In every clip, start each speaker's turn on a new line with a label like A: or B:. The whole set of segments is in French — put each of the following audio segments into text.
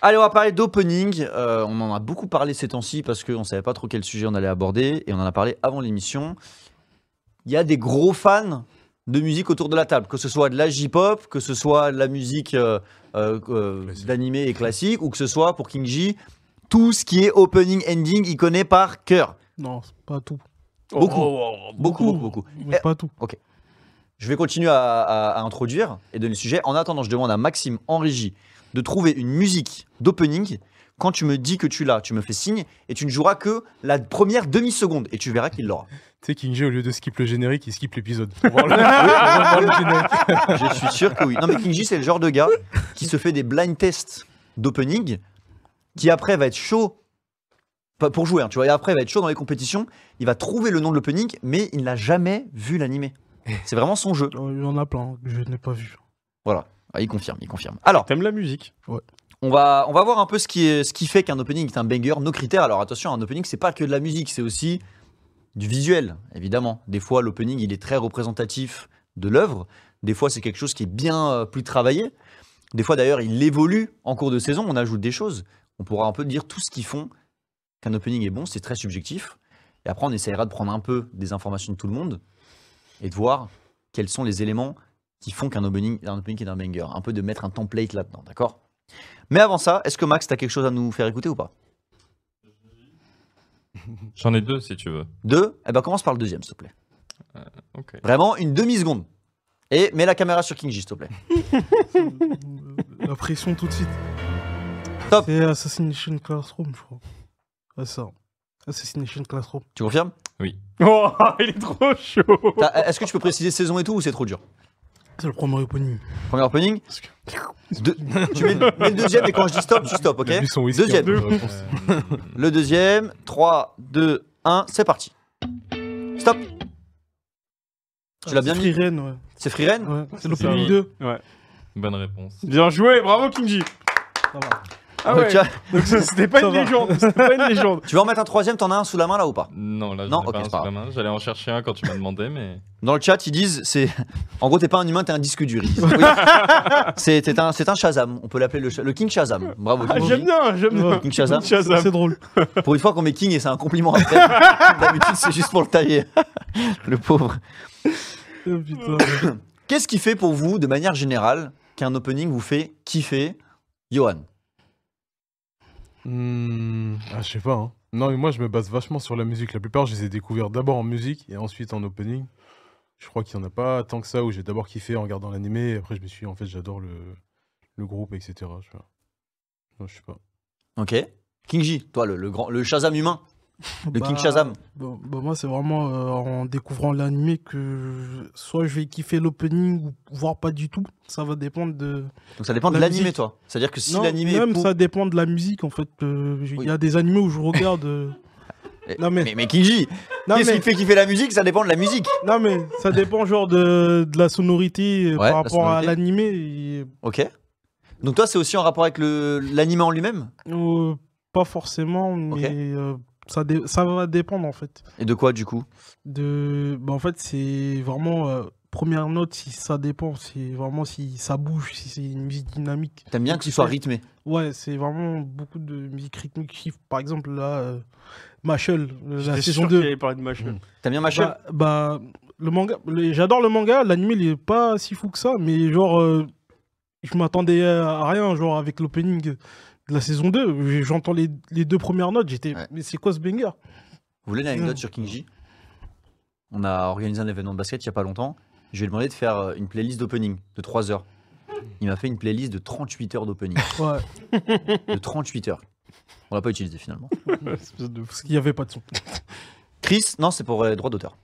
A: Allez, on va parler d'opening. Euh, on en a beaucoup parlé ces temps-ci parce qu'on ne savait pas trop quel sujet on allait aborder et on en a parlé avant l'émission. Il y a des gros fans de musique autour de la table, que ce soit de la J-pop, que ce soit de la musique euh, euh, euh, d'animé et classique, ou que ce soit pour King J, tout ce qui est opening, ending, il connaît par cœur.
B: Non, c'est pas tout.
A: Beaucoup.
B: Oh,
A: Beaucoup, beaucoup, beaucoup.
B: Mais
A: Eh,
B: pas tout.
A: Je vais continuer à, à- à introduire et donner le sujet. En attendant, je demande à Maxime en régie de trouver une musique d'opening. Quand tu me dis que tu l'as, tu me fais signe et tu ne joueras que la première demi-seconde et tu verras qu'il l'aura.
C: Tu sais, King J, au lieu de skip le générique, il skip l'épisode. Pour voir le- pour voir le générique.
A: Je suis sûr que oui. Non, mais King J, c'est le genre de gars qui se fait des blind tests d'opening, qui après va être chaud pas pour jouer, hein, tu vois, et après va être chaud dans les compétitions. Il va trouver le nom de l'opening, mais il n'a jamais vu l'animé. C'est vraiment son jeu.
B: Il y en a plein que je n'ai pas vu.
A: Voilà. Ah, il confirme, il confirme. Alors,
D: T'aimes la musique
A: On va, on va voir un peu ce qui, est, ce qui fait qu'un opening est un banger, nos critères. Alors attention, un opening, c'est pas que de la musique, c'est aussi du visuel, évidemment. Des fois, l'opening, il est très représentatif de l'œuvre. Des fois, c'est quelque chose qui est bien euh, plus travaillé. Des fois, d'ailleurs, il évolue en cours de saison, on ajoute des choses. On pourra un peu dire tout ce qui font qu'un opening est bon, c'est très subjectif. Et après, on essaiera de prendre un peu des informations de tout le monde et de voir quels sont les éléments qui font qu'un opening, un opening est un banger. Un peu de mettre un template là-dedans, d'accord? Mais avant ça, est-ce que Max, tu as quelque chose à nous faire écouter ou pas?
E: J'en ai deux si tu veux.
A: Deux? Eh ben commence par le deuxième, s'il te plaît.
E: Ok.
A: Vraiment, une demi-seconde. Et mets la caméra sur King J, s'il te plaît.
B: La pression tout de suite.
A: Top.
B: C'est Assassination Classroom, je crois. Ouais, ça. Assassination Classroom.
A: Tu confirmes?
D: Oh, il est trop chaud
A: T'as- Est-ce que tu peux préciser saison et tout ou c'est trop dur?
B: C'est le premier opening.
A: Premier opening
B: Parce que-
A: Deux- Tu mets, mets le deuxième et quand je dis stop, tu stop, ok Deuxième.
E: Euh,
A: Le deuxième, 3, 2, 1, c'est parti. Stop Tu l'as bien
B: C'est
A: mis
B: Free Ren, ouais.
A: C'est Free Ren
B: ouais. C'est l'opening
D: ouais.
B: 2.
E: bonne réponse.
D: Bien joué, bravo Kinji
B: Ça va.
D: Ah ouais, donc c'était pas une légende, c'était pas une légende
A: Tu veux en mettre un troisième, t'en as un sous la main là ou pas?
E: Non, là, je
A: Non, ok,
E: pas un sous
A: pas
E: la main. J'allais en chercher un quand tu m'as demandé, mais.
A: Dans le chat, ils disent, c'est, en gros, t'es pas un humain, t'es un disque dur. Oui. c'est, un, c'est un Shazam. On peut l'appeler le, King Shazam. Bravo.
D: Ah. J'aime bien, j'aime bien.
A: King Shazam.
D: Shazam.
B: C'est drôle.
A: Pour une fois qu'on met King et c'est un compliment après. D'habitude, c'est juste pour le tailler. le pauvre.
B: Oh, putain.
A: Qu'est-ce qui fait pour vous, de manière générale, qu'un opening vous fait kiffer, Johan
C: Hmm, ah, je sais pas. hein. Non, mais moi, je me base vachement sur la musique. La plupart, je les ai découverts d'abord en musique et ensuite en opening. Je crois qu'il y en a pas tant que ça où j'ai d'abord kiffé en regardant l'animé. Après, je me suis dit, en fait, j'adore le, le groupe, etc. Je sais pas. Sais pas.
A: Ok. King J, toi, le, le grand, le Shazam humain. Le King
B: Bah,
A: Shazam.
B: Bon, bah, moi, c'est vraiment euh, en découvrant l'animé que soit je vais kiffer l'opening ou voire pas du tout. Ça va dépendre de.
A: Donc ça dépend de
B: La
A: l'animé, toi. C'est-à-dire que si l'animé
B: même
A: pour-
B: ça dépend de la musique en fait. Euh, Il
A: Oui.
B: y a des animés où je regarde. euh,
A: Eh,
B: non, mais-
A: mais, mais King J,
B: Non
A: qu'est-ce
B: mais,
A: qui te fait kiffer la musique? Ça dépend de la musique.
B: non mais ça dépend genre de, de la sonorité
A: la
B: par rapport à l'animé. et,
A: Ok. Donc toi, c'est aussi en rapport avec l'animé en lui-même?
B: Pas forcément, mais ça, dé- ça va dépendre en fait.
A: Et de quoi, du coup?
B: De, bah, en fait, c'est vraiment euh, première note si ça dépend, c'est vraiment si ça bouge, si c'est une musique dynamique.
A: T'aimes bien que ce soit rythmé?
B: Ouais, c'est vraiment beaucoup de musique rythmique. qui- Par exemple, là, euh, Machel, euh, la saison
D: sûr
B: 2.
D: qu'il allait parler de Machel.
A: T'aimes bien Machel?
B: Bah, bah, le manga, le- j'adore le manga, l'anime il est pas si fou que ça, mais genre, euh, je m'attendais à rien, genre avec l'opening de la saison 2. J'entends les, les deux premières notes, j'étais,
A: Ouais.
B: mais c'est quoi ce banger?
A: Vous voulez une anecdote
B: Mm.
A: sur King J On a organisé un événement de basket il y a pas longtemps. Je lui ai demandé de faire euh, une playlist d'opening de 3 heures. Il m'a fait une playlist de 38 heures d'opening.
B: Ouais,
A: de 38 heures. On l'a pas utilisé finalement.
B: Parce qu'il y avait pas de son.
A: Chris, non, c'est pour euh, les droits d'auteur.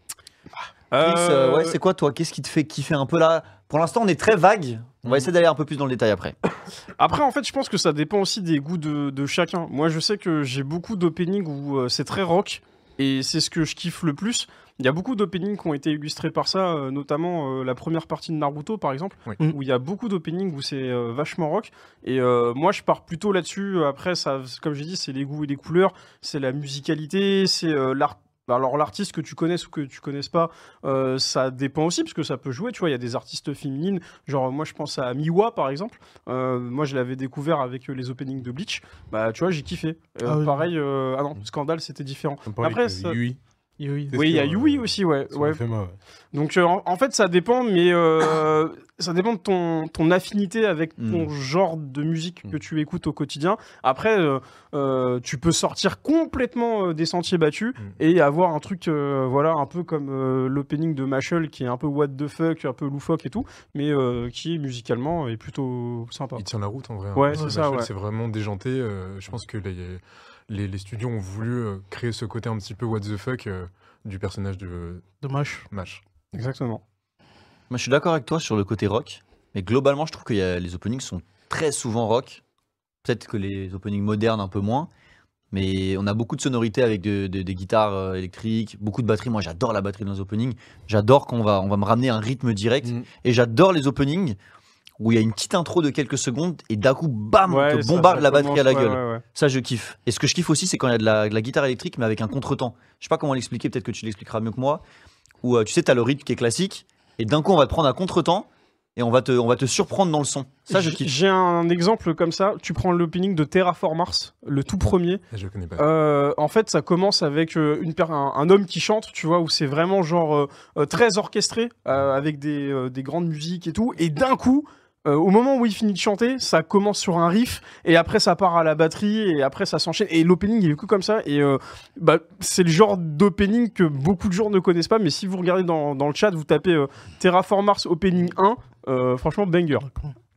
A: Euh,
D: Euh,
A: ouais, c'est quoi toi? Qu'est-ce qui te fait kiffer un peu? Là Pour l'instant, on est très vague. On va
D: Mm.
A: essayer d'aller un peu plus dans le détail après.
D: Après, en fait, je pense que ça dépend aussi des goûts de, de chacun. Moi, je sais que j'ai beaucoup d'openings où euh, c'est très rock, et c'est ce que je kiffe le plus. Il y a beaucoup d'openings qui ont été illustrés par ça, euh, notamment euh, la première partie de Naruto, par exemple,
C: Oui.
D: Où il y a beaucoup d'openings où c'est euh, vachement rock. Et moi, je pars plutôt là-dessus. Après, ça, comme j'ai dit, c'est les goûts et les couleurs, c'est la musicalité, c'est l'art Alors l'artiste que tu connaisses ou que tu connaisses pas, euh, ça dépend aussi parce que ça peut jouer. Tu vois, il y a des artistes féminines, genre moi je pense à Miwa par exemple. Euh, moi je l'avais découvert avec euh, les openings de Bleach. Bah tu vois, j'ai kiffé. Euh,
B: Ah oui.
D: pareil, euh, ah non, Scandale c'était différent. Après, ça-
C: Yui,
B: Oui,
D: il y a Yui
C: euh,
D: aussi, ouais.
C: sur
D: ouais.
C: FMA, ouais.
D: Donc euh, en, en fait ça dépend, mais euh, ça dépend de ton, ton affinité avec ton
A: Mm.
D: genre de musique que
C: Mm.
D: tu écoutes au quotidien. Après, euh, euh, tu peux sortir complètement euh, des sentiers battus
F: Mm.
D: et avoir un truc, euh, voilà, un peu comme euh, l'opening de Mashal qui est un peu what the fuck, un peu loufoque et tout, mais euh, qui musicalement est plutôt sympa.
F: Il tient la route en vrai. hein.
D: Ouais, c'est ça, ouais.
F: C'est vraiment déjanté. euh, je pense que les, les, les studios ont voulu euh, créer ce côté un petit peu what the fuck euh, du personnage de
B: Dommage.
F: Mash.
D: Exactement.
A: Moi, je suis d'accord avec toi sur le côté rock, mais globalement, je trouve que y a- les openings sont très souvent rock. Peut-être que les openings modernes un peu moins, mais on a beaucoup de sonorités avec de- de- des guitares euh, électriques, beaucoup de batterie. Moi, j'adore la batterie dans les openings. J'adore quand on va, on va me ramener un rythme direct,
C: Mm.
A: et j'adore les openings où il y a une petite intro de quelques secondes et d'un coup, bam, on te bombarde
D: ça
A: la batterie à la gueule.
D: ouais, ouais, ouais.
A: Ça, je kiffe. Et ce que je kiffe aussi, c'est quand il y a de la, de la guitare électrique, mais avec un contretemps. Je sais pas comment l'expliquer, peut-être que tu l'expliqueras mieux que moi. Où euh, tu sais, tu as le rythme qui est classique, et d'un coup, on va te prendre un contretemps, et on va te, on va te surprendre dans le son. Ça, je kiffe.
D: J'ai un exemple comme ça. Tu prends l'opening de Terraform Mars, le tout premier.
F: Je connais pas.
D: Euh, en fait, ça commence avec euh, une per- un, un homme qui chante, tu vois, où c'est vraiment genre euh, très orchestré, euh, avec des, euh, des grandes musiques et tout. Et d'un coup, euh, au moment où il finit de chanter, ça commence sur un riff, et après ça part à la batterie, et après ça s'enchaîne. Et l'opening, il est que comme ça. Et euh, bah, c'est le genre d'opening que beaucoup de gens ne connaissent pas, mais si vous regardez dans, dans le chat, vous tapez euh, Terraform Mars Opening 1, euh, franchement, banger.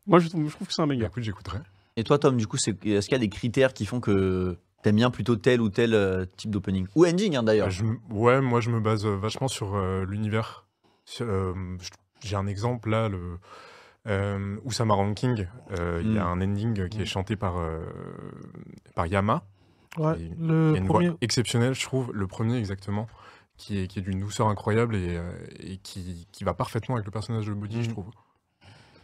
D: Moi, je, trouve- je trouve que c'est un
F: Bah,
D: banger.
F: écoute, j'écouterai.
A: Et toi, Tom, du coup, est-ce qu'il y a des critères qui font que t'aimes bien plutôt tel ou tel euh, type d'opening? Ou ending, hein, d'ailleurs.
F: M- ouais, moi je me base euh, vachement sur euh, l'univers. Euh, J'ai un exemple là, le euh, Oussama Ranking. euh, Il y a
A: Mm.
F: un ending qui est chanté par, euh, par Yama.
B: Ouais,
F: Et-
B: le
F: Il y a une
B: premier.
F: voix exceptionnelle, je trouve, le premier exactement, qui est, qui est d'une douceur incroyable et, euh, et qui, qui va parfaitement avec le personnage de Body, je
C: Mhm.
F: trouve.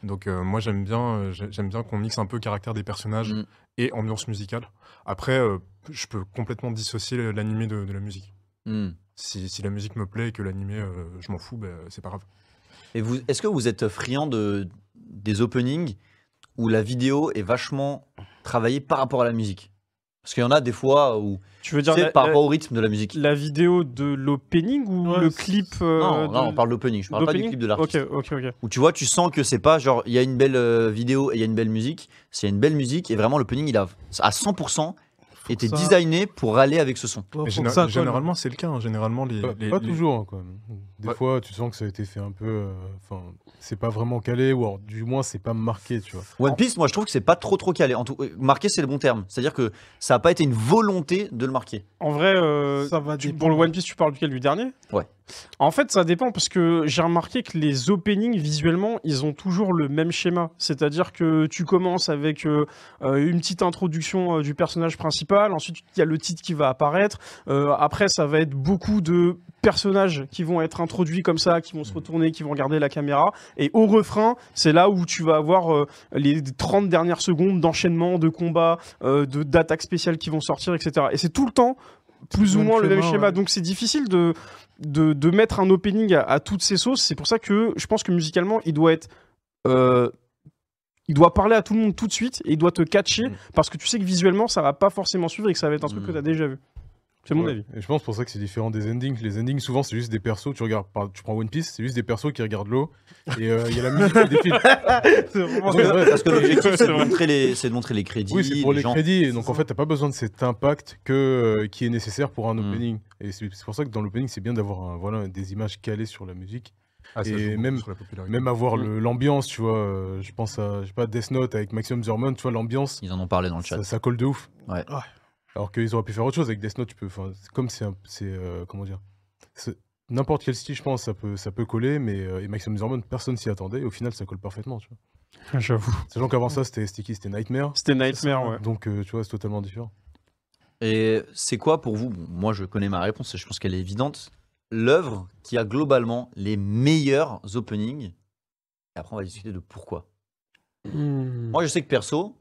F: Donc moi j'aime bien, j'ai- j'aime bien qu'on mixe un peu caractère des personnages et ambiance musicale. Après, je peux complètement dissocier l'animé de, de la musique.
A: Hmm.
F: Si, si la musique me plaît et que l'animé, je m'en fous, ben, c'est pas grave.
A: Et vous, est-ce que vous êtes friand de, des openings où la vidéo est vachement travaillée par rapport à la musique? Parce qu'il y en a des fois où
D: Tu veux
A: tu
D: dire
A: sais,
D: la,
A: par
D: la-
A: rapport au rythme de la musique.
D: la vidéo de l'opening ou
B: Ouais,
D: le clip euh,
A: non,
D: de-
A: non, on parle d'opening, je parle pas du clip de l'artiste.
D: Ok, ok, ok.
A: Où tu vois, tu sens que c'est pas genre, il y a une belle euh, vidéo et il y a une belle musique. C'est une belle musique et vraiment l'opening, il a à 100%
B: Que ça-
A: designé pour aller avec ce son.
F: Mais géné-
B: ça
F: généralement, c'est le cas. hein. Généralement, les,
C: Pas,
F: les-
C: pas
F: les-
C: toujours, hein, quand même. Des
F: Ouais.
C: fois, tu sens que ça a été fait un peu. euh, Enfin, c'est pas vraiment calé, ou alors, du moins, c'est pas marqué, tu vois.
A: One Piece, moi je trouve que c'est pas trop trop calé. En tout, euh, marqué, c'est le bon terme. C'est-à-dire que ça a pas été une volonté de le marquer.
D: En vrai, euh,
B: Ça va
D: tu- pour le One Piece, tu parles duquel? Du dernier?
A: Ouais.
D: En fait, ça dépend parce que j'ai remarqué que les openings, visuellement, ils ont toujours le même schéma. C'est-à-dire que tu commences avec euh, euh, une petite introduction euh, du personnage principal, ensuite il y a le titre qui va apparaître, après ça va être beaucoup de personnages qui vont être introduits comme ça, qui vont se retourner, qui vont regarder la caméra, et au refrain, c'est là où tu vas avoir les 30 dernières secondes d'enchaînement, de combats, euh, de d'attaques spéciales qui vont sortir, etc. Et c'est tout le temps plus ou moins le même
B: schéma, ouais.
D: Donc c'est difficile de, de, de mettre un opening à, à toutes ces sauces. C'est pour ça que je pense que musicalement, il doit être. euh, il doit parler à tout le monde tout de suite et il doit te catcher
F: Mm.
D: parce que tu sais que visuellement ça va pas forcément suivre et que ça va être un truc
A: Mm.
D: que tu as déjà vu. C'est mon
C: Ouais.
D: avis.
C: Et je pense pour ça que c'est différent des endings. Les endings, souvent, c'est juste des persos. Tu regardes, par- tu prends One Piece, c'est juste des persos qui regardent l'eau. Et euh, il y a la musique qui défile.
D: C'est vraiment-
C: C'est vrai,
A: Parce que l'objectif, c'est
D: C'est
A: de, les- c'est de montrer les crédits.
C: Oui, c'est pour les,
A: gens.
C: crédits. Et donc, en fait, t'as pas besoin de cet impact que, euh, qui est nécessaire pour un
A: Mm.
C: opening. Et c'est pour ça que dans l'opening, c'est bien d'avoir un- voilà, des images calées sur la musique.
F: Ah,
C: Et même-. Même avoir
A: Mm.
C: l'ambiance, tu vois. euh, je pense à, je sais pas, Death Note avec Maximum Zermon, tu vois, l'ambiance,
A: Ils en ont parlé dans le chat.
C: ça, ça colle de ouf.
A: Ouais.
B: Ouais.
C: Alors qu'ils auraient pu faire autre chose avec Death Note, tu peux. comme c'est. euh, comment dire N'importe quel style, je pense, ça peut, ça peut coller, mais euh, et Maximum Zermon, personne s'y attendait, et au final, ça colle parfaitement, tu vois.
D: J'avoue.
C: Sachant qu'avant ça, c'était qui C'était Nightmare.
D: C'était Nightmare, ouais.
C: Donc, euh, tu vois, c'est totalement différent.
A: Et c'est quoi pour vous bon, Moi, je connais ma réponse et je pense qu'elle est évidente. L'œuvre qui a globalement les meilleurs openings. Et après, on va discuter de pourquoi.
D: Hmm.
A: Moi, je sais que perso,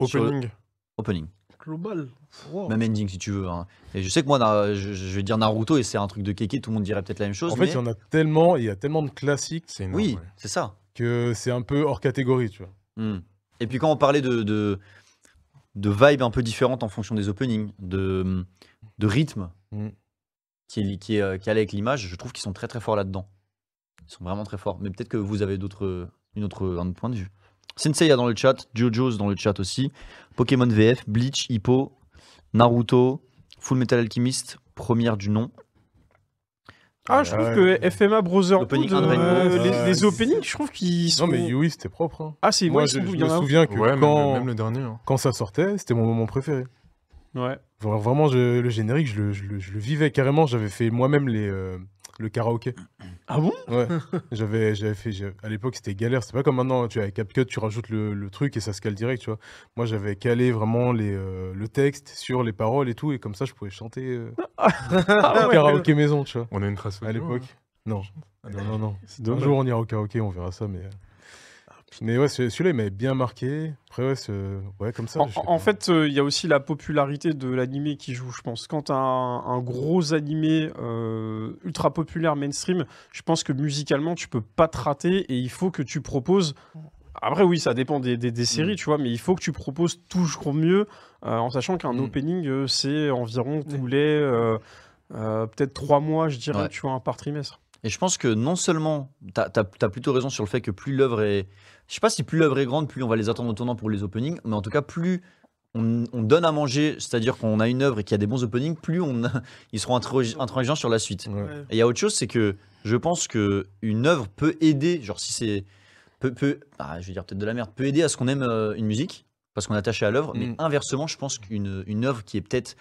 A: le-
F: Opening.
A: opening.
B: Global. Wow.
A: Même ending si tu veux. hein. Et je sais que moi, na- je, je vais dire Naruto et c'est un truc de kéké, tout le monde dirait peut-être la même chose.
C: En fait, il y en a tellement, il y a tellement de classiques
F: C'est énorme.
A: Oui,
F: ouais.
A: c'est ça.
C: que c'est un peu hors catégorie, tu vois.
A: Hmm. Et puis quand on parlait de, de, de vibes un peu différentes en fonction des openings, de, de rythme
C: Mm.
A: qui, est, qui, est, euh, qui allait avec l'image, je trouve qu'ils sont très très forts là-dedans. Ils sont vraiment très forts. Mais peut-être que vous avez d'autres, une autre, un autre point de vue. Sensei a dans le chat, Jojo's dans le chat aussi, Pokémon VF, Bleach, Hippo, Naruto, Full Metal Alchemist, première du nom.
D: Ah, je trouve
C: Ouais.
D: que FMA Brotherhood,
A: L'opening
D: euh, les, les openings, je trouve qu'ils sont.
C: Non, mais Yui, c'était propre. hein.
D: Ah, c'est
C: Moi,
D: ouais,
C: je,
D: ils sont-
C: je me souviens que
F: Ouais, même,
C: quand,
F: le, même le dernier. hein.
C: quand ça sortait, c'était mon moment préféré.
D: Ouais.
C: Vra- Vraiment, je- le générique, je le, je le- je le vivais carrément. J'avais fait moi-même les, euh, le karaoké.
D: Ah bon?
C: Ouais. j'avais, j'avais fait. À l'époque, c'était galère. C'est pas comme maintenant. Tu as avec CapCut, tu rajoutes le, le truc et ça se cale direct. Tu vois. Moi, j'avais calé vraiment les, euh, le texte sur les paroles et tout, et comme ça, je pouvais chanter euh,
D: Ah ouais.
C: karaoké maison. Tu vois.
F: On a une trace
C: À
F: audio,
C: l'époque.
F: hein.
C: Non.
F: Ah,
C: Non, non, non.
D: C'est
C: Un
D: dommage.
C: jour, on ira au karaoké, on verra ça, mais. euh, Mais ouais, ce- celui-là, il m'avait bien marqué. Après, ouais, ouais comme ça.
D: En, fait, euh, il y a aussi la popularité de l'animé qui joue, je pense. Quand tu un, un gros animé euh, ultra populaire mainstream, je pense que musicalement, tu peux pas te rater et il faut que tu proposes. Après, oui, ça dépend des, des- des séries, tu vois, mais il faut que tu proposes toujours mieux, euh, en sachant qu'un
C: Mm.
D: opening, euh, c'est environ tous les euh, euh, peut-être trois mois, je dirais,
A: Ouais.
D: tu vois, un par trimestre.
A: Et je pense que non seulement, tu as, plutôt raison sur le fait que plus l'œuvre est. Je sais pas si plus l'œuvre est grande, plus on va les attendre au tournant pour les openings, mais en tout cas, plus on, on donne à manger, c'est-à-dire qu'on a une œuvre et qu'il y a des bons openings, plus on, ils seront intransigeants sur la suite.
C: Ouais.
A: Et il y a autre chose, c'est que je pense que une œuvre peut aider, genre si c'est. Peut, peut, ah, je vais dire peut-être de la merde, peut aider à ce qu'on aime euh, une musique, parce qu'on est attaché à l'œuvre, mais
C: Mm.
A: inversement, je pense qu'une une œuvre qui est peut-être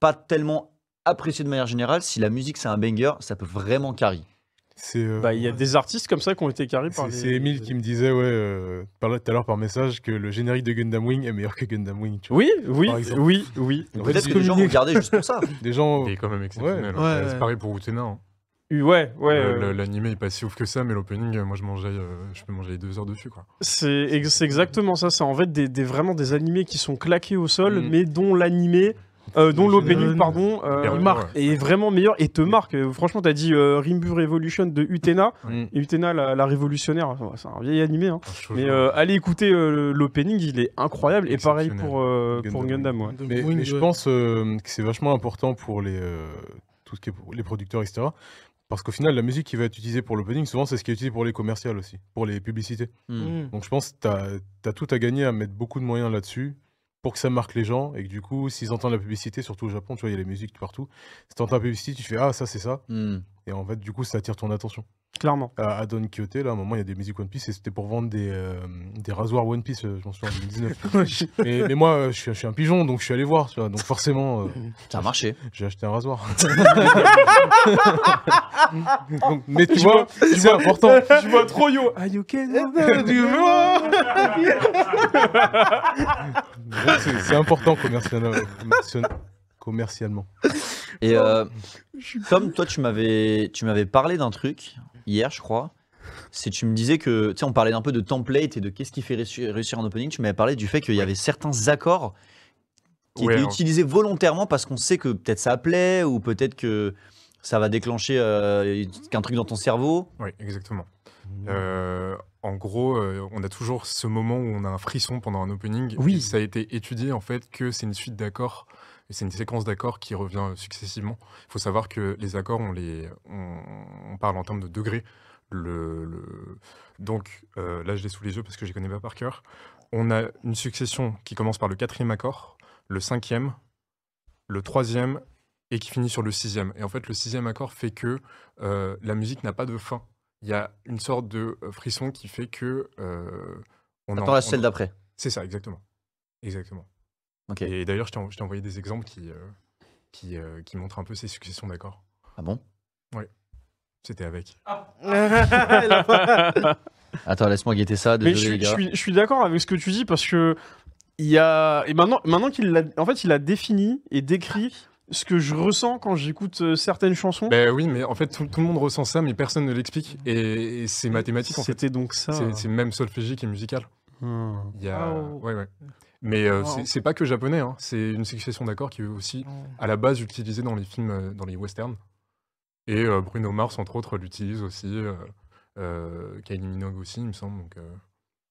A: pas tellement appréciée de manière générale, si la musique c'est un banger, ça peut vraiment carry.
C: C'est. euh,
D: Bah, Il y a des artistes comme ça qui ont été carrés par
C: C'est
D: les.
C: c'est Emile qui me disait, ouais, euh, tout à l'heure par message, que le générique de Gundam Wing est meilleur que Gundam Wing. Tu vois.
D: Oui, oui, oui, oui.
C: Donc,
A: Peut-être que les gens vont
B: communiquer.
A: regarder juste pour ça.
C: Des gens.
F: Il est quand même exceptionnel.
C: Ouais.
F: hein.
B: Ouais,
F: C'est pareil pour Utena. hein.
D: Ouais, ouais.
F: Euh,
D: euh,
F: L'animé est pas si ouf que ça, mais l'opening, euh, moi je mangeais, euh, je peux manger deux heures dessus. Quoi.
D: C'est ex- c'est exactement ça. C'est en fait des, des- vraiment des animés qui sont claqués au sol,
C: Mm.
D: mais dont l'animé, euh, dont l'opening, pardon, euh,
B: marque.
D: est vraiment meilleur et te marque. Euh, Franchement, t'as dit euh, Rimbu Revolution de Utena.
C: Mm.
D: Et Utena, la, la révolutionnaire, enfin, c'est un vieil animé. hein.
F: Un show
D: Mais euh, allez écouter euh, l'opening, il est incroyable. Et pareil pour, euh,
C: Gundam
D: pour. Gundam. ouais.
C: Mais,
B: Wing,
C: mais je
B: ouais.
C: pense euh, que c'est vachement important pour les, euh, tout ce qui est pour les producteurs, etc. Parce qu'au final, la musique qui va être utilisée pour l'opening, souvent, c'est ce qui est utilisé pour les commerciales aussi, pour les publicités.
B: Mm.
C: Donc je pense que tu as, tout à gagner à mettre beaucoup de moyens là-dessus pour que ça marque les gens et que du coup, s'ils entendent la publicité, surtout au Japon, tu vois, il y a les musiques partout. Si tu entends la publicité, tu fais Ah, ça, c'est ça.
A: Hmm.
C: Et en fait, du coup, ça attire ton attention.
D: Clairement.
C: À, à Don Quixote, là, à un moment, il y a des musiques One Piece et c'était pour vendre des, euh, des rasoirs One Piece, euh, je m'en souviens, en 2019. mais, mais moi, euh, je suis, je suis un pigeon, donc je suis allé voir, tu vois. Donc forcément, euh,
A: Ça a marché.
C: j'ai acheté un rasoir. Donc, mais tu
D: Je
C: vois,
D: vois-
C: c'est important.
D: Je vois trop yo. Ah, you can-
C: Donc, c'est- C'est important commercialement. commercial- commercialement.
A: Et euh, Tom, toi, tu m'avais, tu m'avais parlé d'un truc hier, je crois. C'est tu me disais que, tu sais, on parlait un peu de template et de qu'est-ce qui fait réussir, un opening. Tu m'avais parlé du fait qu'il y avait certains accords qui
F: Ouais,
A: étaient
F: hein.
A: utilisés volontairement parce qu'on sait que peut-être ça plaît ou peut-être que ça va déclencher euh, qu'un truc dans ton cerveau.
F: Oui, exactement. Euh, en gros, euh, on a toujours ce moment où on a un frisson pendant un opening.
D: Oui.
F: Et ça a été étudié en fait que c'est une suite d'accords. Et C'est une séquence d'accords qui revient successivement. Il faut savoir que les accords, on, les, on, on parle en termes de degrés. Le, le- Donc euh, là, je l'ai sous les yeux parce que je les connais pas par cœur. On a une succession qui commence par le quatrième accord, le cinquième, le troisième et qui finit sur le sixième. Et en fait, le sixième accord fait que euh, la musique n'a pas de fin. Il y a une sorte de euh, frisson qui fait que euh, on
A: Attends
F: en-
A: la celle d'après.
F: C'est ça, exactement. Exactement. Et d'ailleurs, je t'ai envoyé des exemples qui, euh, qui, euh, qui montrent un peu ces successions d'accords.
A: Ah bon?
F: C'était avec.
A: Attends, laisse-moi guetter ça.
D: Mais je,
A: les
D: suis- je
A: gars.
D: suis, je suis d'accord avec ce que tu dis parce que il y a et maintenant maintenant qu'il l'a en fait il a défini et décrit ce que je ressens quand j'écoute euh, certaines chansons.
F: Ben oui, mais en fait, tout, tout le monde ressent ça, mais personne ne l'explique. Et, et c'est mathématique, en fait.
D: C'était donc ça.
F: C'est même solfégique et musical.
D: Hmm.
F: Il y a...
B: Ah, oh.
F: ouais, ouais. Mais euh,
B: Ouais.
F: c'est- pas que japonais, hein. c'est une succession d'accords qui est aussi à la base utilisée dans les films, euh, dans les westerns. Et euh, Bruno Mars, entre autres, l'utilise aussi. Euh, euh, Kylie Minogue aussi, il me semble. Donc,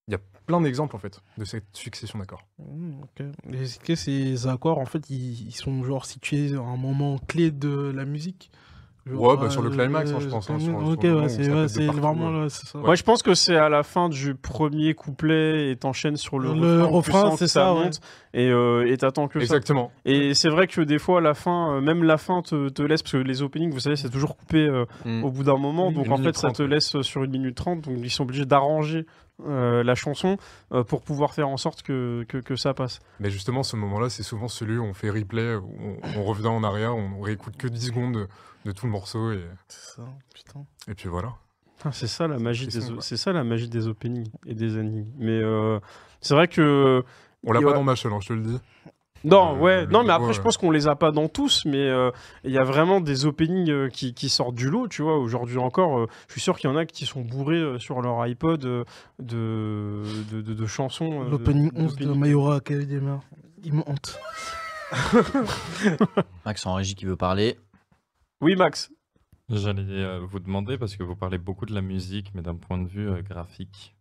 F: il y a plein d'exemples en fait de cette succession d'accords.
B: Ok. Et Est-ce que ces accords, en fait, ils, ils sont genre situés à un moment clé de la musique?
F: Ouais, bah, sur le climax, hein, je pense, hein, sur-
B: ok, ouais, c'est ouais, vraiment
F: ouais.
B: là, c'est ça.
D: Ouais, je pense que c'est à la fin du premier couplet et t'enchaînes sur le,
B: Le
D: refrain,
B: c'est ça, ouais.
D: monte et euh, et t'attends que ça.
F: Exactement.
D: Et c'est vrai que des fois, la fin, euh, même la fin te, te laisse, parce que les openings, vous savez, c'est toujours coupé euh,
F: Mm.
D: au bout d'un moment, donc en fait, ça
F: 30,
D: te laisse euh, sur une minute trente, donc ils sont obligés d'arranger euh, la chanson euh, pour pouvoir faire en sorte que, que, que ça passe.
F: Mais justement, ce moment-là, c'est souvent celui où on fait replay, où on, on revient en arrière, on réécoute que 10 secondes de, de tout le morceau, et,
B: C'est ça, putain.
F: et puis voilà.
D: Ah, c'est ça la magie
F: C'est
D: des, c'est ça la magie des openings et des énigmes. Mais euh, c'est vrai que
F: On l'a pas
D: ouais.
F: dans Machel, hein, je te le dis.
D: Non,
F: Euh,
D: ouais, non, mais après, je pense qu'on les a pas dans tous, mais euh, il y a vraiment des openings euh, qui, qui sortent du lot, tu vois. Aujourd'hui encore, euh, je suis sûr qu'il y en a qui sont bourrés euh, sur leur iPod de, de, de- de chansons. euh,
B: L'opening
D: de-
B: 11 de. Mayora Academia. Il me hante.
A: Max en régie qui veut parler.
D: Oui, Max.
E: J'allais vous demander, parce que vous parlez beaucoup de la musique, mais d'un point de vue graphique.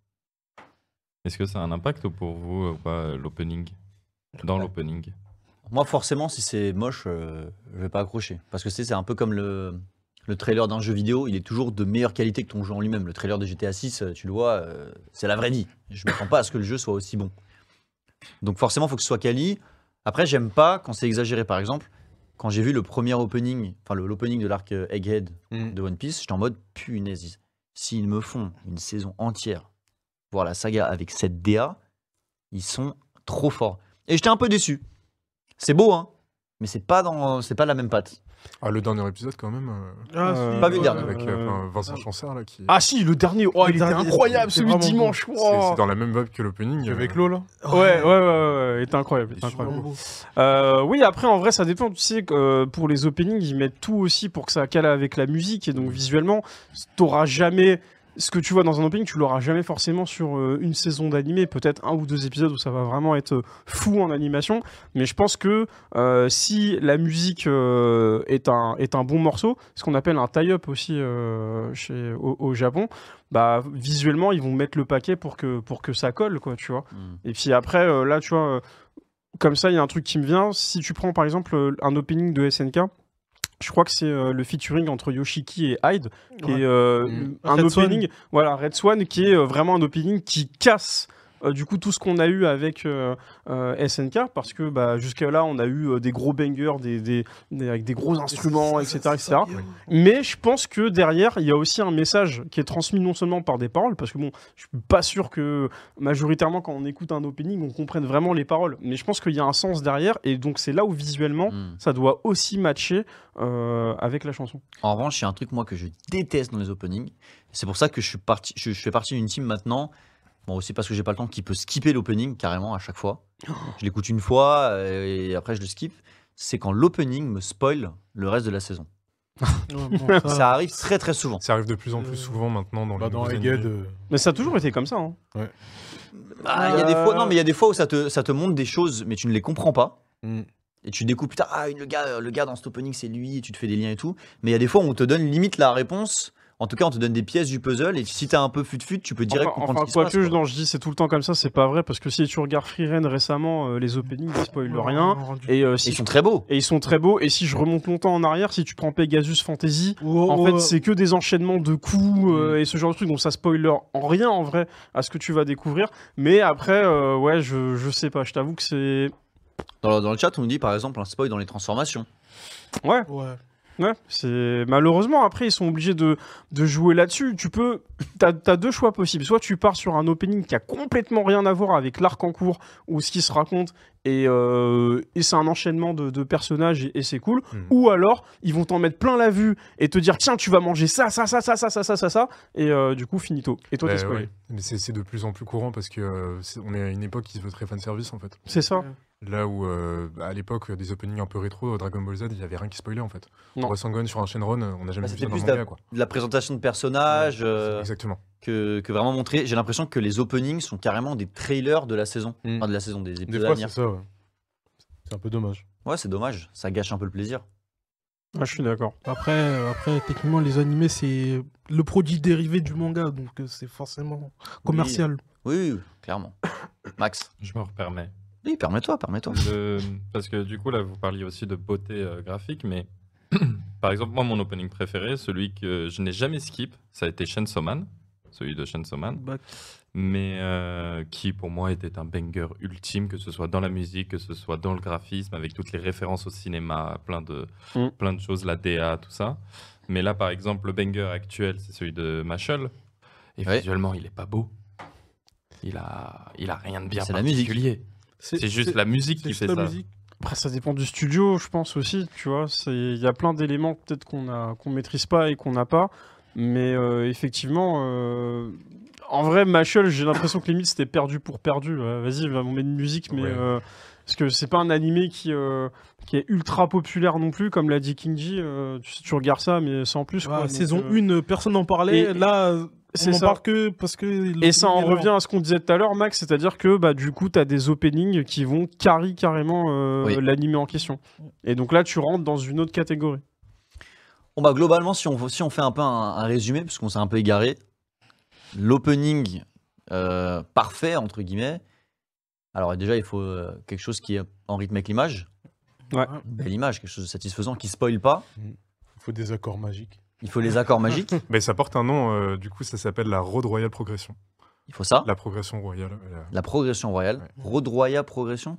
E: Est-ce que ça a un impact pour vous, ou pas, l'opening? Dans
A: Ouais.
E: l'opening
A: Moi, forcément, si c'est moche, euh, je vais pas accrocher. Parce que c'est c'est un peu comme le, le trailer d'un jeu vidéo. Il est toujours de meilleure qualité que ton jeu en lui-même. Le trailer de GTA 6, euh, tu le vois, euh, c'est la vraie vie. Je ne m'attends pas à ce que le jeu soit aussi bon. Donc forcément, il faut que ce soit quali. Après, j'aime pas quand c'est exagéré. Par exemple, quand j'ai vu le premier opening, enfin le- l'opening de l'arc euh, Egghead
F: Mm.
A: de One Piece, j'étais en mode punaise. S'ils me font une saison entière, voir la saga avec cette DA, ils sont trop forts. Et j'étais un peu déçu. C'est beau, hein, mais c'est pas dans, c'est pas la même patte.
F: Ah, le dernier épisode, quand même, euh,
B: Ah,
D: Euh,
B: si,
A: pas vu le dernier.
F: avec euh, enfin, Vincent Chanceur, là, qui.
D: Ah si, le dernier, oh, il était incroyable, celui de
B: vraiment
D: dimanche.
F: c'est c'est dans la même vibe que l'opening. euh,
C: Avec l'eau là
D: Ouais, ouais, ouais, ouais, ouais, il était incroyable. il était incroyable. Euh, oui, après, en vrai, ça dépend. Tu sais, que, euh, pour les openings, ils mettent tout aussi pour que ça cale avec la musique. Et donc, visuellement, t'auras jamais. Ce que tu vois dans un opening, tu l'auras jamais forcément sur euh, une saison d'animé. Peut-être un ou deux épisodes où ça va vraiment être euh, fou en animation. Mais je pense que euh, si la musique euh, est, un, est un bon morceau, ce qu'on appelle un tie-up aussi euh, chez, au, au Japon, bah, visuellement, ils vont mettre le paquet pour que, pour que ça colle, quoi, tu vois. Et puis après, là, tu vois, comme ça, il y a un truc qui me vient. Si tu prends par exemple un opening de SNK, je crois que c'est euh, le featuring entre Yoshiki et Hyde, qui
B: Ouais.
D: est euh,
F: Mm.
D: un
B: Red Swan.
D: opening, voilà, Red Swan, qui est euh, vraiment un opening qui casse. Euh, du coup, tout ce qu'on a eu avec euh, euh, SNK, parce que bah, jusqu'à là, on a eu euh, des gros bangers, des, des- des- avec des gros instruments, etc. etc. Mais je pense que derrière, il y a aussi un message qui est transmis non seulement par des paroles, parce que bon, je suis pas sûr que majoritairement quand on écoute un opening, on comprenne vraiment les paroles. Mais je pense qu'il y a un sens derrière, et donc c'est là où visuellement,
A: Mm.
D: ça doit aussi matcher euh, avec la chanson.
A: En revanche, il y a un truc moi que je déteste dans les openings. C'est pour ça que je suis parti, je, je fais partie d'une team maintenant. Bon aussi parce que j'ai pas le temps qui peut skipper l'opening carrément à chaque fois. Je l'écoute une fois euh, et après je le skip. C'est quand l'opening me spoil le reste de la saison.
B: Ça-
A: arrive très très souvent.
F: Ça arrive de plus en plus
B: Euh,
F: souvent maintenant dans
C: Bah,
F: les
C: dans Egghead. euh,
D: Mais ça a toujours été comme ça. hein.
A: Ah, il y a des fois, non mais il y a des fois où ça te, ça te montre des choses mais tu ne les comprends pas.
C: Mm.
A: Et tu découvres putain ah le gars le gars dans cet opening c'est lui et tu te fais des liens et tout. Mais il y a des fois où on te donne limite la réponse. En tout cas, on te donne des pièces du puzzle et si t'as un peu fut-fut, tu peux direct
D: Enfin,
A: comprendre
D: enfin,
A: ce qui
D: quoi
A: se passe.
D: que je,
A: quoi.
D: non, je dis c'est tout le temps comme ça, c'est pas vrai, parce que si tu regardes Freeren récemment, euh, les openings, ils spoilent rien. Et, euh,
A: Et
D: si
A: ils sont très beaux.
D: Et ils sont très beaux. Et si je remonte longtemps en arrière, si tu prends Pegasus Fantasy,
B: Oh,
D: en
B: oh,
D: fait,
B: oh.
D: c'est que des enchaînements de coups euh, et ce genre de trucs. Donc ça spoiler en rien en vrai à ce que tu vas découvrir. Mais après, euh, ouais, je, je sais pas. Je t'avoue que c'est.
A: Dans le, dans le chat, on nous dit par exemple un spoil dans les transformations.
D: Ouais,
B: Ouais.
D: Ouais. C'est malheureusement après ils sont obligés de, de jouer là-dessus. Tu peux. T'as as deux choix possibles. Soit tu pars sur un opening qui a complètement rien à voir avec l'arc en cours ou ce qui se raconte et, euh, et c'est un enchaînement de, de personnages et, et c'est cool.
F: Mhm.
D: Ou alors, ils vont t'en mettre plein la vue et te dire tiens, tu vas manger ça, ça, ça, ça, ça, ça, ça, ça, ça, et euh, du coup, finito. Et toi,
F: Bah,
D: t'es spoilé.
F: ouais. Mais c'est c'est de plus en plus courant parce que euh, c'est- on est à une époque qui se veut très fan service en fait.
D: C'est ça.
F: Là où, euh, à l'époque, des openings un peu rétro, Dragon Ball Z, il y avait rien qui spoilait en fait.
D: Non.
F: Rasengan sur un Shenron, on n'a jamais
A: Bah,
F: vu
A: c'était
F: ça dans
A: plus
F: manga,
A: la-
F: quoi.
A: De la présentation de personnages euh,
F: Exactement.
A: que, que vraiment montrer. J'ai l'impression que les openings sont carrément des trailers de la saison.
C: Mm.
A: Enfin, de la saison des
C: Des
A: épisodes
C: fois,
A: venir.
C: c'est ça, ouais. C'est un peu dommage.
A: Ouais, c'est dommage. Ça gâche un peu le plaisir.
D: Ah, je suis d'accord.
B: Après, euh, après, techniquement, les animés, c'est le produit dérivé du manga, donc euh, c'est forcément commercial.
A: Oui, oui, oui, clairement. Max.
E: Je me permets.
A: Oui, permets-toi, permets-toi.
E: Le- Parce que du coup, là, vous parliez aussi de beauté euh, graphique, mais par exemple, moi, mon opening préféré, celui que je n'ai jamais skip, ça a été Chainsaw Man, celui de Chainsaw Man,
B: Bah,
E: mais euh, qui pour moi était un banger ultime, que ce soit dans la musique, que ce soit dans le graphisme, avec toutes les références au cinéma, plein de,
D: Mm.
E: plein de choses, la DA, tout ça. Mais là, par exemple, le banger actuel, c'est celui de Mashal, et
A: Ouais.
E: visuellement, il est pas beau. Il a, il a rien de bien
A: C'est la musique.
E: C'est juste la musique qui fait
B: la
E: ça.
B: musique.
D: Après, ça dépend du studio, je pense aussi, tu vois. c'est- Il y a plein d'éléments peut-être qu'on a qu'on maîtrise pas et qu'on n'a pas. Mais euh, effectivement, euh, en vrai, Machel, j'ai l'impression que limite c'était perdu pour perdu. Ouais, Vas-y, on met une musique, mais
F: Ouais.
D: euh, parce que c'est pas un animé qui, euh, qui est ultra populaire non plus, comme l'a dit Kinji. euh, tu, tu regardes ça, mais sans plus.
B: Ouais,
D: quoi,
B: saison
D: euh,
B: 1, personne n'en parlait.
D: et-
B: Là,
D: c'est ça.
B: que parce que.
D: Et ça en revient à ce qu'on disait tout à l'heure, Max, c'est-à-dire que bah, du coup, tu as des openings qui vont carry carrément euh,
A: Oui.
D: l'animé en question. Et donc là, tu rentres dans une autre catégorie.
A: Bon bah globalement, si on, si on fait un peu un, un résumé, parce qu'on s'est un peu égaré, l'opening euh, parfait, entre guillemets, alors déjà il faut euh, quelque chose qui est en rythme avec l'image,
D: Ouais.
A: belle image, quelque chose de satisfaisant, qui spoil pas,
C: Il faut des accords magiques.
A: Il faut les accords magiques,
F: Mais ça porte un nom, euh, du coup, ça s'appelle la Road Royale Progression.
A: il faut ça,
F: La progression royale. euh,
A: la progression royale,
F: Ouais.
A: Road Royale progression,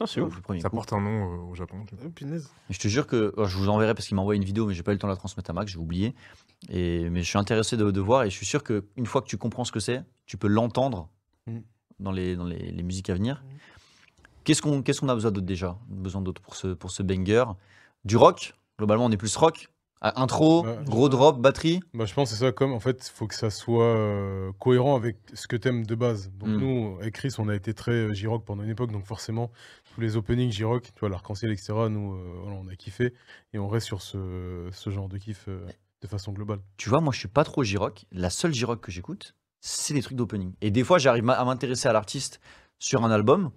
D: Ah, c'est ouf.
A: le premier
F: Ça
A: coup.
F: porte un nom euh, au Japon.
B: Oh, punaise.
A: Je te jure que oh, je vous enverrai parce qu'il m'a envoyé une vidéo, mais j'ai pas eu le temps de la transmettre à Max, j'ai oublié. Et, mais je suis intéressé de, de voir et je suis sûr qu'une fois que tu comprends ce que c'est, tu peux l'entendre
C: Mm.
A: dans, les, dans les, les musiques à venir.
B: Mm.
A: Qu'est-ce qu'on qu'est-ce qu'on a besoin d'autre déjà? Besoin d'autre pour ce, pour ce banger? Du rock? Globalement, on est plus rock. Ah, intro,
C: Ouais.
A: gros drop, batterie.
C: Bah, je pense que c'est ça, comme en fait, il faut que ça soit euh, cohérent avec ce que t'aimes de base. Donc,
A: Mm.
C: nous, avec Chris, on a été très euh, J-Rock pendant une époque, donc forcément, tous les openings J-Rock, tu vois, l'arc-en-ciel, etc., nous, euh, voilà, on a kiffé et on reste sur ce, ce genre de kiff euh, de façon globale.
A: Tu vois, moi, je suis pas trop J-Rock. La seule J-Rock que j'écoute, c'est les trucs d'opening. Et des fois, j'arrive à m'intéresser à l'artiste sur un album.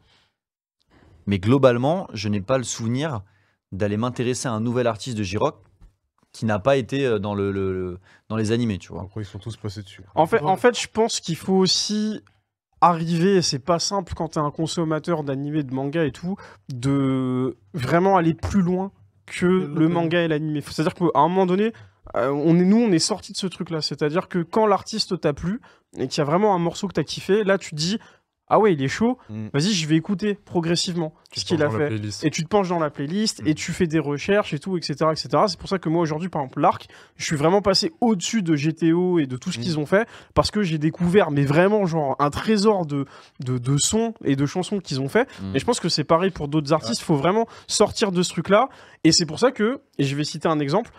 A: Mais globalement, je n'ai pas le souvenir d'aller m'intéresser à un nouvel artiste de J-Rock qui n'a pas été euh, dans, le, le- le- dans les animés, tu vois.
C: Après, ils sont tous passés dessus.
D: En fait, en fait, je pense qu'il faut aussi arriver, et c'est pas simple quand t'es un consommateur d'animé, de manga et tout, de vraiment aller plus loin que
B: Le
D: manga et l'animé. C'est-à-dire qu'à un moment donné, euh, on est, nous, on est sorti de ce truc-là. C'est-à-dire que quand l'artiste t'a plu et qu'il y a vraiment un morceau que t'as kiffé, là, tu te dis Ah ouais, il est chaud,
C: Mm.
D: vas-y, je vais écouter progressivement
F: Tu
D: ce qu'il a fait. Et tu te penches dans la playlist
F: Mm.
D: et tu fais des recherches et tout, etc. etc. C'est pour ça que moi aujourd'hui, par exemple, l'arc, je suis vraiment passé au-dessus de GTO et de tout ce
C: Mm.
D: qu'ils ont fait parce que j'ai découvert, mais vraiment, genre un trésor de, de, de sons et de chansons qu'ils ont fait.
A: Mm.
D: Et je pense que c'est pareil pour d'autres artistes. Il faut vraiment sortir de ce truc-là. Et c'est pour ça que, et je vais citer un exemple.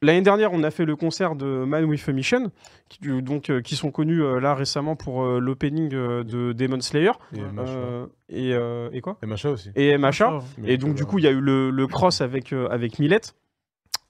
D: L'année dernière, on a fait le concert de Man with a Mission, qui, donc, euh, qui sont connus euh, là récemment pour euh, l'opening euh, de Demon Slayer.
C: Et. MHA.
D: Et, euh, et quoi?
C: Et Macha aussi.
D: Et MHA.
C: Mais
D: Et donc, du coup, il y a eu le, le cross avec, euh, avec Millette.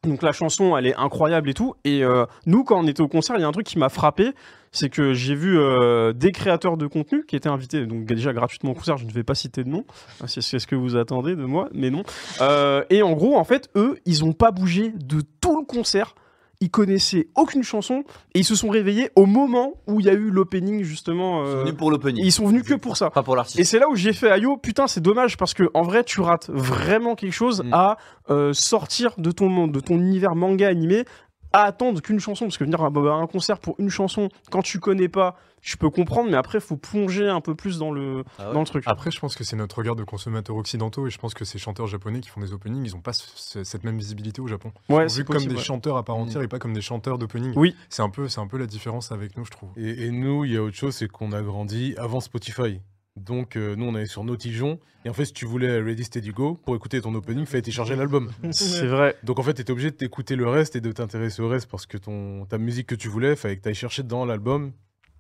D: Donc, la chanson, elle est incroyable et tout. Et euh, nous, quand on était au concert, il y a un truc qui m'a frappé. C'est que j'ai vu euh, des créateurs de contenu qui étaient invités, donc déjà gratuitement au concert, je ne vais pas citer de nom, hein, c'est ce que vous attendez de moi, mais non. Euh, et en gros, en fait, eux, ils n'ont pas bougé de tout le concert. Ils connaissaient aucune chanson et ils se sont réveillés au moment où il y a eu l'opening, justement.
A: Ils sont
D: euh,
A: venus pour l'opening.
D: ils sont venus que pour ça.
A: Pas pour
D: Et
A: l'artiste.
D: c'est là où j'ai fait Ayo, putain, c'est dommage parce que en vrai, tu rates vraiment quelque chose
C: Mm.
D: à euh, sortir de ton monde, de ton univers manga animé, à attendre qu'une chanson. Parce que venir à à un concert pour une chanson, quand tu connais pas, je peux comprendre, mais après, faut plonger un peu plus dans le,
A: Ah ouais
D: dans le truc.
F: Après, je pense que c'est notre regard de consommateurs occidentaux et je pense que ces chanteurs japonais qui font des openings, ils n'ont pas ce- ce- cette même visibilité au Japon.
D: ouais,
F: Ils sont comme des
D: ouais.
F: chanteurs à part
C: Mm.
F: entière et pas comme des chanteurs d'opening.
D: Oui.
F: C'est un, peu, c'est un peu la différence avec nous, je trouve.
C: Et, et nous, il y a autre chose, c'est qu'on a grandi avant Spotify. Donc, euh, nous, on allait sur Notijon. Et en fait, si tu voulais Ready Steady Go, pour écouter ton opening, il fallait télécharger l'album.
D: C'est vrai.
C: Donc, en fait, tu étais obligé de t'écouter le reste et de t'intéresser au reste parce que ton, ta musique que tu voulais, il fallait que tu ailles chercher dans l'album.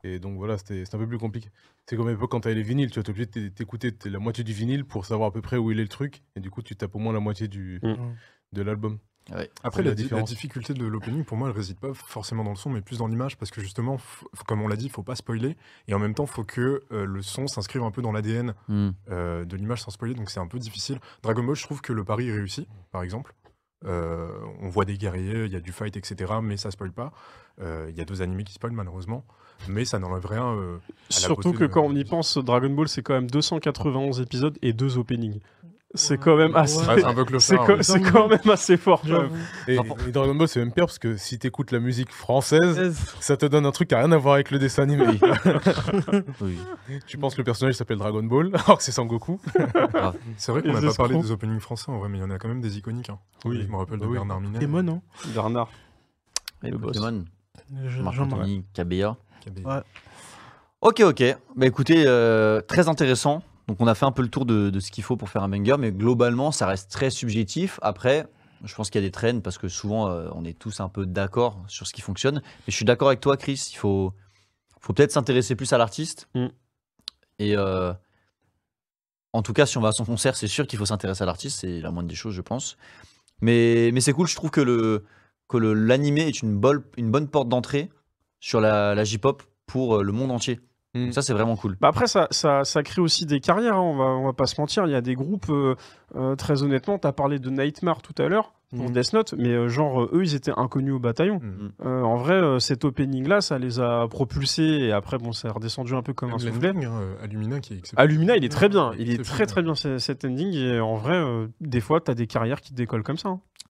C: Et donc voilà, c'était un peu plus compliqué. C'est comme à l'époque quand t'avais les vinyles, tu vois, t'es obligé de t'é- t'écouter la moitié du vinyle pour savoir à peu près où il est le truc. Et du coup, tu tapes au moins la moitié du,
D: Mm.
C: de l'album.
F: Après, la,
C: la
F: di- la
C: différence.
F: difficulté de l'opening, pour moi, elle réside pas forcément dans le son, mais plus dans l'image, parce que justement, comme on l'a dit, il faut pas spoiler, et en même temps, il faut que euh, le son s'inscrive un peu dans l'ADN
A: Hmm.
F: euh, de l'image sans spoiler, donc c'est un peu difficile. Dragon Ball, je trouve que le pari est réussi, par exemple. Euh, on voit des guerriers, il y a du fight, etc., mais ça spoil pas. Euh, Il y a deux animés qui spoilent, malheureusement, mais ça n'enlève rien. euh,
D: Surtout que
F: de-
D: quand on y pense, Dragon Ball, c'est quand même 291 épisodes et deux openings. C'est quand même assez.
F: Ouais, c'est un peu
D: C'est
F: clochard.
D: quand,
F: ouais.
D: c'est quand même assez fort. quand même.
B: J'avoue.
C: Et, et Dragon Ball, c'est même pire parce que si t'écoutes la musique française, ça te donne un truc qui a rien à voir avec le dessin animé.
A: Oui.
C: tu penses que le personnage s'appelle Dragon Ball, alors que c'est Sangoku.
F: C'est vrai qu'on n'a pas parlé des openings français, en vrai, mais il y en a quand même des iconiques. hein.
C: Oui.
F: Je me rappelle de
C: oui.
F: Bernard Minet.
B: Démon, hein
D: Bernard.
A: Et
D: Le boss.
A: Pokémon,
B: Je-
A: Marc
B: Jean-Marc.
A: Anthony, KBA.
F: qui avait-
B: Ouais.
A: Ok, ok. Bah écoutez, euh, très intéressant. Donc on a fait un peu le tour de, de ce qu'il faut pour faire un banger, mais globalement, ça reste très subjectif. Après, je pense qu'il y a des trends parce que souvent, euh, on est tous un peu d'accord sur ce qui fonctionne. Mais je suis d'accord avec toi, Chris. Il faut, faut peut-être s'intéresser plus à l'artiste.
D: Mm.
A: Et euh, en tout cas, si on va à son concert, c'est sûr qu'il faut s'intéresser à l'artiste. C'est la moindre des choses, je pense. Mais, mais c'est cool. Je trouve que le que l'animé est une, bol- une bonne porte d'entrée sur la, la J-pop pour euh, le monde entier.
C: Mm.
A: Donc ça, c'est vraiment cool.
D: Bah après, ça, ça, ça crée aussi des carrières, hein, on, va, on va pas se mentir. Il y a des groupes, euh, euh, très honnêtement, tu as parlé de Nightmare tout à l'heure pour
C: Mhm.
D: Death Note, mais euh, genre, euh, eux, ils étaient inconnus au bataillon. Euh, en vrai, euh, cet opening-là, ça les a propulsés, et après, bon, ça a redescendu un peu comme un soufflet.
F: Allumina qui est exceptionnel.
D: Allumina, il est très bien. Il est très très bien ce- cet ending. Et en vrai, euh, des fois, tu as des carrières qui décollent comme ça. hein.